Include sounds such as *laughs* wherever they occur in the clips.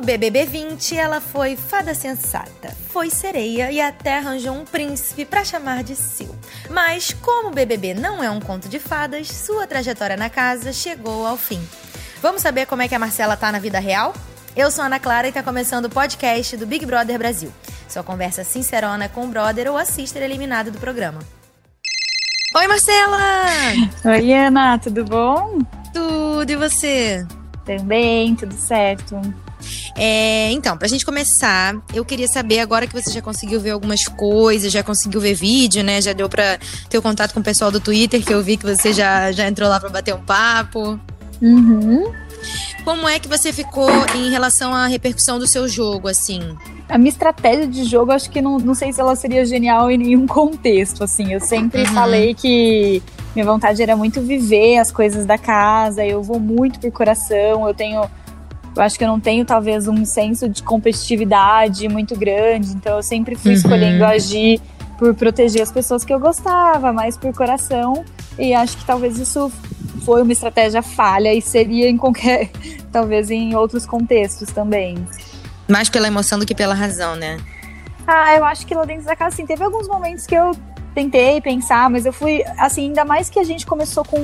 No BBB 20, ela foi fada sensata, foi sereia e até arranjou um príncipe para chamar de seu. Mas como o BBB não é um conto de fadas, sua trajetória na casa chegou ao fim. Vamos saber como é que a Marcela tá na vida real? Eu sou Ana Clara e tá começando o podcast do Big Brother Brasil. Sua conversa sincerona com o brother ou a sister eliminado do programa. Oi, Marcela! Oi, Ana, tudo bom? Tudo, e você? Também, tudo certo. É, então, pra gente começar, eu queria saber agora que você já conseguiu ver algumas coisas, já conseguiu ver vídeo, né? Já deu pra ter o contato com o pessoal do Twitter, que eu vi que você já, já entrou lá pra bater um papo. Uhum. Como é que você ficou em relação à repercussão do seu jogo, assim? A minha estratégia de jogo, acho que não, não sei se ela seria genial em nenhum *laughs* contexto, assim. Eu sempre uhum. falei que minha vontade era muito viver as coisas da casa, eu vou muito por coração, eu tenho. Eu acho que eu não tenho, talvez, um senso de competitividade muito grande, então eu sempre fui uhum. escolhendo agir por proteger as pessoas que eu gostava, mais por coração, e acho que talvez isso foi uma estratégia falha e seria em qualquer, *laughs* talvez em outros contextos também. Mais pela emoção do que pela razão, né? Ah, eu acho que lá dentro da casa, assim, teve alguns momentos que eu tentei pensar, mas eu fui, assim, ainda mais que a gente começou com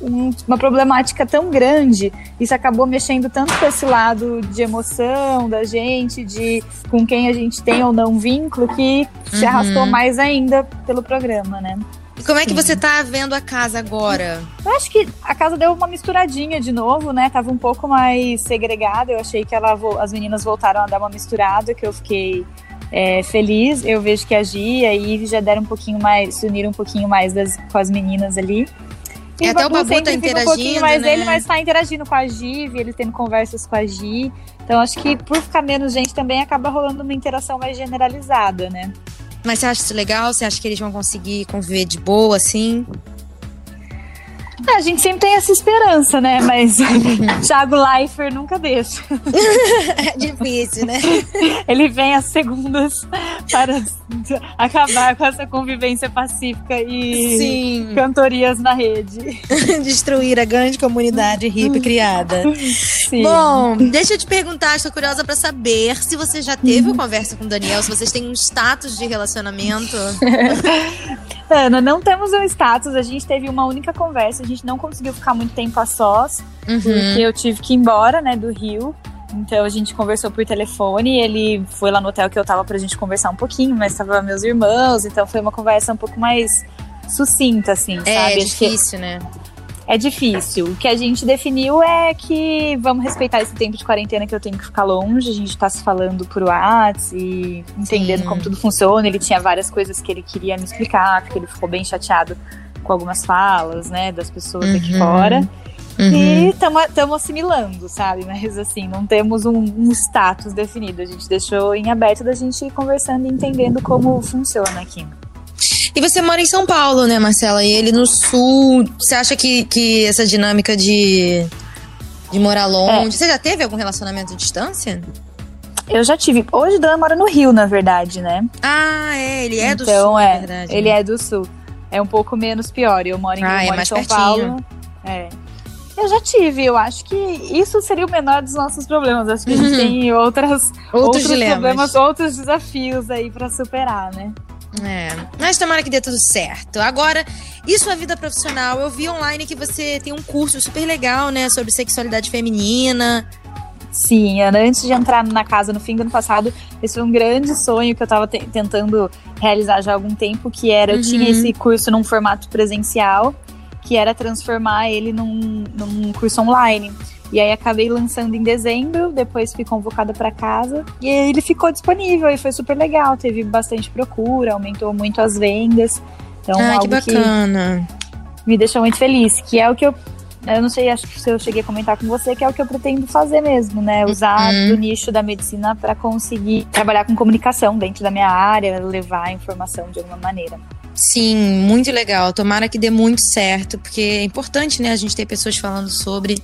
um, uma problemática tão grande, isso acabou mexendo tanto com esse lado de emoção da gente, de com quem a gente tem ou não vínculo, que uhum. se arrastou mais ainda pelo programa, né? E como é que Sim. você tá vendo a casa agora? Eu acho que a casa deu uma misturadinha de novo, né? Tava um pouco mais segregada. Eu achei que ela, as meninas voltaram a dar uma misturada, que eu fiquei é, feliz. Eu vejo que a Gi e a Ive já deram um pouquinho mais, se uniram um pouquinho mais das, com as meninas ali. E é, até o Babu tá interagindo, um pouquinho mais né? dele, mas tá interagindo com a Gi, ele tendo conversas com a Gi. Então acho que por ficar menos gente também acaba rolando uma interação mais generalizada, né? Mas você acha isso legal? Você acha que eles vão conseguir conviver de boa, assim? A gente sempre tem essa esperança, né? Mas *laughs* Thiago Leifert nunca deixa. é difícil, né? *laughs* Ele vem às segundas para acabar com essa convivência pacífica e Sim. cantorias na rede. *laughs* Destruir a grande comunidade hippie criada. Sim. Bom, deixa eu te perguntar, estou curiosa para saber se você já teve uma conversa com o Daniel, se vocês têm um status de relacionamento. Ana, não temos um status, a gente teve uma única conversa, a gente não conseguiu ficar muito tempo a sós, uhum. porque eu tive que ir embora, né, do Rio. Então a gente conversou por telefone, ele foi lá no hotel que eu tava pra gente conversar um pouquinho, mas tava meus irmãos, então foi uma conversa um pouco mais sucinta, assim, é, sabe? É difícil, né? É difícil. O que a gente definiu é que vamos respeitar esse tempo de quarentena que eu tenho que ficar longe. A gente tá se falando por WhatsApp e entendendo Sim. como tudo funciona. Ele tinha várias coisas que ele queria me explicar, porque ele ficou bem chateado com algumas falas, né, das pessoas uhum. aqui fora. Uhum. E estamos assimilando, sabe? Mas assim, não temos um, um, status definido. A gente deixou em aberto da gente ir conversando e entendendo como funciona aqui. E você mora em São Paulo, né, Marcela? E ele no sul. Você acha que, que essa dinâmica de, de morar longe. É. Você já teve algum relacionamento à distância? Eu já tive. Hoje o Dan mora no Rio, na verdade, né? Ah, é. Ele é então, do sul, é, verdade. Ele é do sul. É um pouco menos pior. Eu moro em, ah, eu moro é em São pertinho. Paulo. É. Eu já tive, eu acho que isso seria o menor dos nossos problemas. Acho que a gente uhum. *laughs* tem outras, outros, outros problemas, outros desafios aí para superar, né? É, mas tomara que dê tudo certo. Agora, e sua vida profissional? Eu vi online que você tem um curso super legal, né, sobre sexualidade feminina. Sim, antes de entrar na casa no fim do ano passado, esse foi um grande sonho que eu estava tentando realizar já há algum tempo, que era, uhum. eu tinha uhum. esse curso num formato presencial, que era transformar ele num, num curso online. E aí acabei lançando em dezembro, depois fui convocada para casa e ele ficou disponível e foi super legal, teve bastante procura, aumentou muito as vendas. Então, ah, que bacana. Que me deixou muito feliz, que é o que eu eu não sei, acho que se eu cheguei a comentar com você, que é o que eu pretendo fazer mesmo, né? Usar uhum. do nicho da medicina para conseguir trabalhar com comunicação dentro da minha área, levar a informação de alguma maneira. Sim, muito legal. Tomara que dê muito certo, porque é importante, né, a gente ter pessoas falando sobre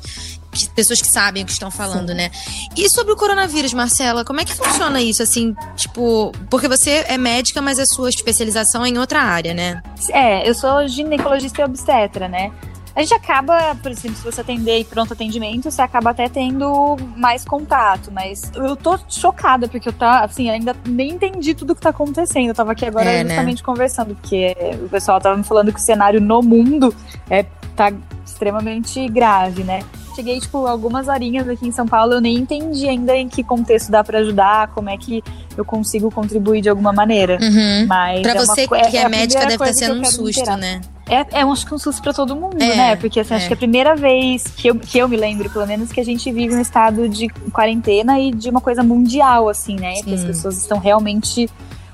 que, pessoas que sabem o que estão falando, Sim. né? E sobre o coronavírus, Marcela, como é que funciona isso? Assim, tipo, porque você é médica, mas a sua especialização é em outra área, né? É, eu sou ginecologista e obstetra, né? A gente acaba, por exemplo, se você atender e pronto atendimento, você acaba até tendo mais contato, mas eu tô chocada, porque eu tá, assim, ainda nem entendi tudo que tá acontecendo. Eu tava aqui agora é, né? justamente né? conversando, porque o pessoal tava me falando que o cenário no mundo é, tá extremamente grave, né? Cheguei, tipo, algumas horinhas aqui em São Paulo, eu nem entendi ainda em que contexto dá para ajudar, como é que eu consigo contribuir de alguma maneira. Uhum. Mas pra é você uma, que é, é médica deve estar tá sendo um susto, né? É, é acho que um susto pra todo mundo, é, né? Porque assim, é. acho que é a primeira vez que eu, que eu me lembro, pelo menos, que a gente vive um estado de quarentena e de uma coisa mundial, assim, né? Sim. Que as pessoas estão realmente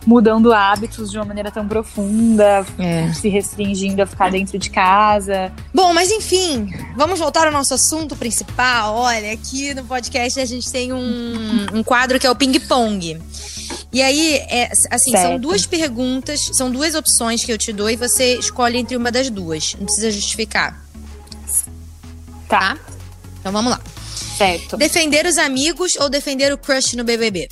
mudando hábitos de uma maneira tão profunda, é. se restringindo a ficar dentro de casa. Bom, mas enfim, vamos voltar ao nosso assunto principal. Olha, aqui no podcast a gente tem um, um quadro que é o ping-pong. E aí, é, assim, certo. são duas perguntas, são duas opções que eu te dou e você escolhe entre uma das duas. Não precisa justificar. Tá. tá? Então vamos lá. Certo. Defender os amigos ou defender o crush no BBB?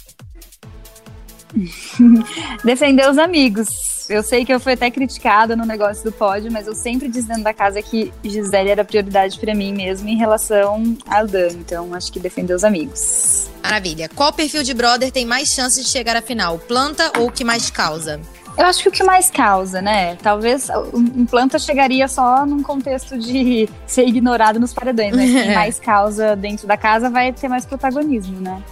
*laughs* Defender os amigos. Eu sei que eu fui até criticada no negócio do pódio, mas eu sempre disse dentro da casa que Gisele era prioridade para mim mesmo em relação ao Dan. Então acho que defender os amigos. Maravilha. Qual perfil de brother tem mais chances de chegar à final? Planta ou que mais causa? Eu acho que o que mais causa, né? Talvez um planta chegaria só num contexto de *laughs* ser ignorado nos paredões, mas quem *laughs* mais causa dentro da casa vai ter mais protagonismo, né?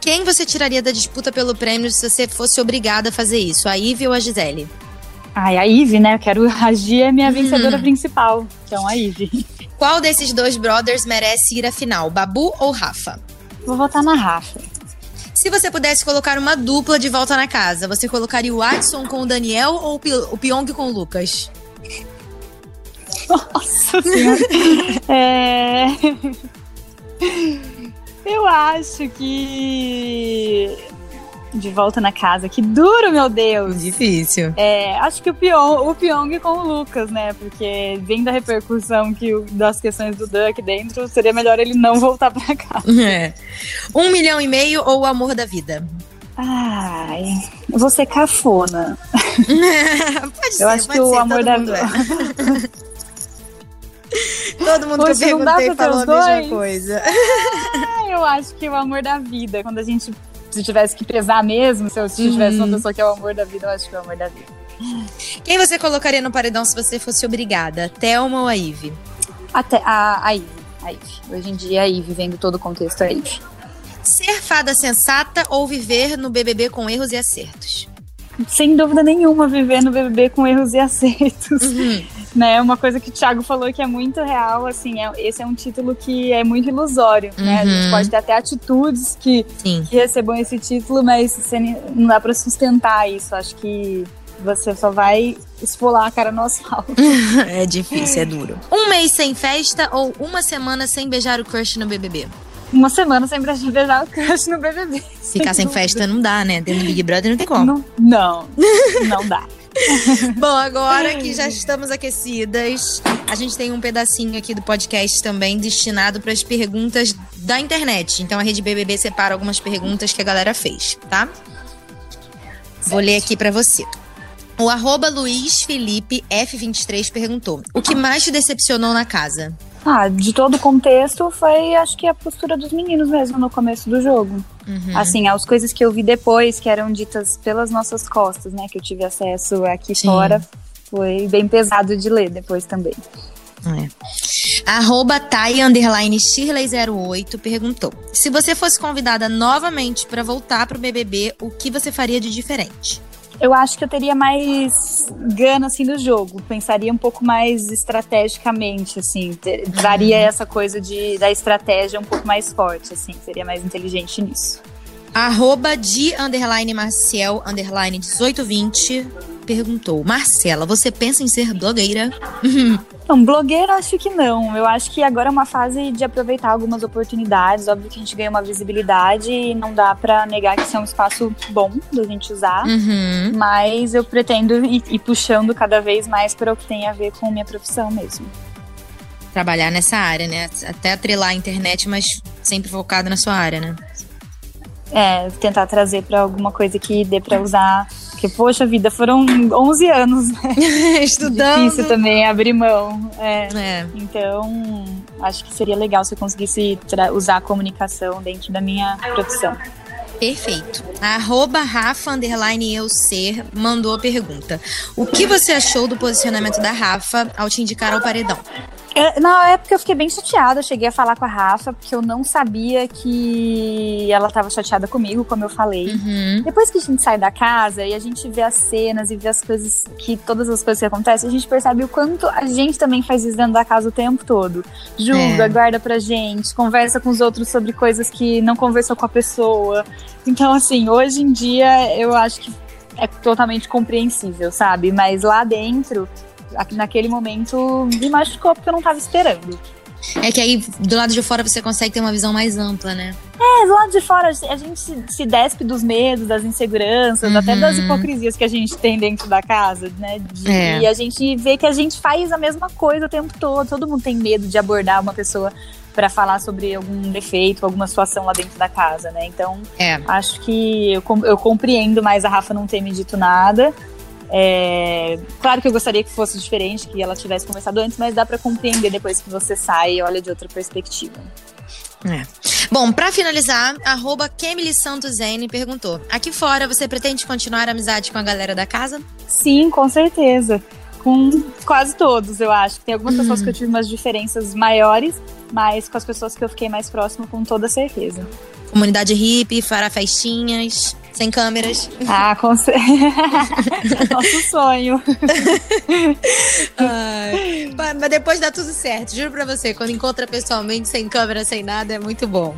Quem você tiraria da disputa pelo prêmio se você fosse obrigada a fazer isso? A Ive ou a Gisele? Ai, a Ive, né? Eu quero agir é minha vencedora uhum. principal. Então, a Ive. Qual desses dois brothers merece ir à final? Babu ou Rafa? Vou votar na Rafa. Se você pudesse colocar uma dupla de volta na casa, você colocaria o Watson com o Daniel ou o Pyong com o Lucas? Nossa *laughs* senhora. é... Eu acho que. De volta na casa. Que duro, meu Deus! Difícil. É, acho que o Pyong, o Pyong com o Lucas, né? Porque vem da repercussão que das questões do Dan aqui dentro, seria melhor ele não voltar pra casa. *laughs* É. Um milhão e meio ou o amor da vida? Ai, ser cafona. *laughs* pode ser, eu acho que o amor da vida. É. *laughs* Todo mundo Poxa, que eu perguntei falou a mesma dois. coisa. Ah, eu acho que o amor da vida, quando a gente se tivesse que pesar mesmo, se eu tivesse uma uhum. pessoa que é o amor da vida, eu acho que é o amor da vida. Quem você colocaria no paredão se você fosse obrigada? Thelma ou a Ive? Até a, a Ive. A Ive. Hoje em dia, a Ive, vendo todo o contexto, a Ive. Ser fada sensata ou viver no BBB com erros e acertos? Sem dúvida nenhuma, viver no BBB com erros e acertos. Uhum né? Uma coisa que o Thiago falou que é muito real, assim, é, esse é um título que é muito ilusório, uhum. né? A gente uhum. pode ter até atitudes que, que recebam esse título, mas você, não dá para sustentar isso. Acho que você só vai esfolar a cara no asfalto. *laughs* é difícil, é duro. Um mês sem festa ou uma semana sem beijar o crush no BBB? Uma semana sem beijar o crush no BBB. Ficar sem, sem festa não dá, né? Dentro do Big Brother não tem como. Não, não, *laughs* não dá. *laughs* Bom, agora que já estamos aquecidas, a gente tem um pedacinho aqui do podcast também destinado para as perguntas da internet. Então a Rede BBB separa algumas perguntas que a galera fez, tá? Certo. Vou ler aqui para você. O arroba Luiz Felipe F23 perguntou: O que mais te decepcionou na casa? Ah, de todo o contexto foi, acho que a postura dos meninos mesmo no começo do jogo. Uhum. Assim, as coisas que eu vi depois, que eram ditas pelas nossas costas, né, que eu tive acesso aqui Sim. fora, foi bem pesado de ler depois também. É. Arroba Thay, underline Shirley08 perguntou: Se você fosse convidada novamente para voltar pro BBB, o que você faria de diferente? Eu acho que eu teria mais gana assim do jogo, pensaria um pouco mais estrategicamente, assim, daria essa coisa de da estratégia um pouco mais forte, assim, seria mais inteligente nisso. Arroba de underline Marcel underline 1820 perguntou: Marcela, você pensa em ser blogueira? *laughs* Não, blogueira acho que não. Eu acho que agora é uma fase de aproveitar algumas oportunidades. Óbvio que a gente ganha uma visibilidade e não dá para negar que isso é um espaço bom da gente usar. Uhum. Mas eu pretendo ir, ir puxando cada vez mais para o que tem a ver com minha profissão mesmo. Trabalhar nessa área, né? Até atrelar a internet, mas sempre focado na sua área, né? É, tentar trazer para alguma coisa que dê para usar Porque, poxa vida, foram 11 anos, né? *laughs* Estudando. Difícil também abrir mão. É. É. Então, acho que seria legal se eu conseguisse usar a comunicação dentro da minha profissão. Perfeito. Arroba Rafa underline eu ser mandou a pergunta. O que você achou do posicionamento da Rafa ao te indicar ao paredão? Na época eu fiquei bem chateada, eu cheguei a falar com a Rafa, porque eu não sabia que ela estava chateada comigo, como eu falei. Uhum. Depois que a gente sai da casa e a gente vê as cenas e vê as coisas que. todas as coisas que acontecem, a gente percebe o quanto a gente também faz isso dentro da casa o tempo todo. Julga, é. guarda pra gente, conversa com os outros sobre coisas que não conversou com a pessoa. Então, assim, hoje em dia eu acho que é totalmente compreensível, sabe? Mas lá dentro naquele momento me machucou porque eu não tava esperando. É que aí do lado de fora você consegue ter uma visão mais ampla, né? É, do lado de fora a gente se, se despe dos medos, das inseguranças, uhum. até das hipocrisias que a gente tem dentro da casa, né? De, é. E a gente vê que a gente faz a mesma coisa o tempo todo. Todo mundo tem medo de abordar uma pessoa para falar sobre algum defeito, alguma situação lá dentro da casa, né? Então, é. acho que eu, eu compreendo mais a Rafa não ter me dito nada. É, claro que eu gostaria que fosse diferente, que ela tivesse conversado antes, mas dá para compreender depois que você sai e olha de outra perspectiva. É. Bom, para finalizar, arroba Kemily Santos N perguntou: aqui fora você pretende continuar a amizade com a galera da casa? Sim, com certeza. Com quase todos, eu acho. Tem algumas pessoas que eu tive umas diferenças maiores, mas com as pessoas que eu fiquei mais próximo, com toda certeza. Comunidade hippie, fará festinhas. Sem câmeras. Ah, com *laughs* Nosso sonho. *laughs* Ai, mas depois dá tudo certo. Juro pra você, quando encontra pessoalmente, sem câmera, sem nada, é muito bom.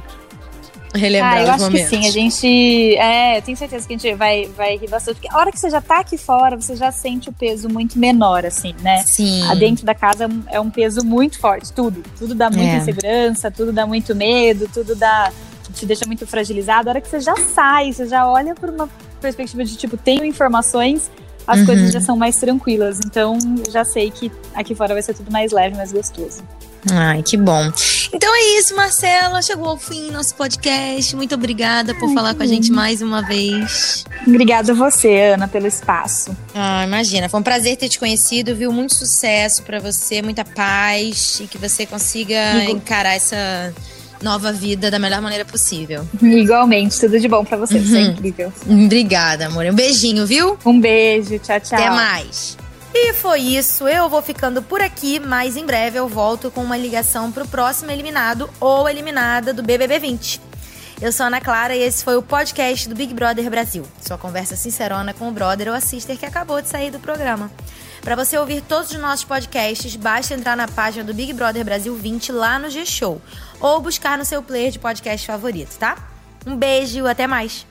Relembrar ah, eu acho momentos. que sim, a gente. É, tenho certeza que a gente vai, vai rir bastante. Porque a hora que você já tá aqui fora, você já sente o peso muito menor, assim, né? Sim. Dentro da casa é um peso muito forte, tudo. Tudo dá muita é. insegurança, tudo dá muito medo, tudo dá te deixa muito fragilizado, a hora que você já sai, você já olha por uma perspectiva de tipo, tenho informações, as uhum. coisas já são mais tranquilas. Então, já sei que aqui fora vai ser tudo mais leve, mais gostoso. Ai, que bom. Então é isso, Marcela. Chegou ao fim nosso podcast. Muito obrigada por Ai, falar com a gente mais uma vez. Obrigada a você, Ana, pelo espaço. Ah, imagina. Foi um prazer ter te conhecido, viu? Muito sucesso para você, muita paz e que você consiga encarar essa nova vida da melhor maneira possível. Igualmente, tudo de bom para você, uhum. você é incrível. Obrigada, amor. Um beijinho, viu? Um beijo, tchau, tchau. Até mais. E foi isso, eu vou ficando por aqui, mas em breve eu volto com uma ligação pro próximo eliminado ou eliminada do BBB 20. Eu sou Ana Clara e esse foi o podcast do Big Brother Brasil. Sua conversa sincerona com o brother ou a sister que acabou de sair do programa. Para você ouvir todos os nossos podcasts, basta entrar na página do Big Brother Brasil 20 lá no G-Show ou buscar no seu player de podcast favorito, tá? Um beijo, até mais!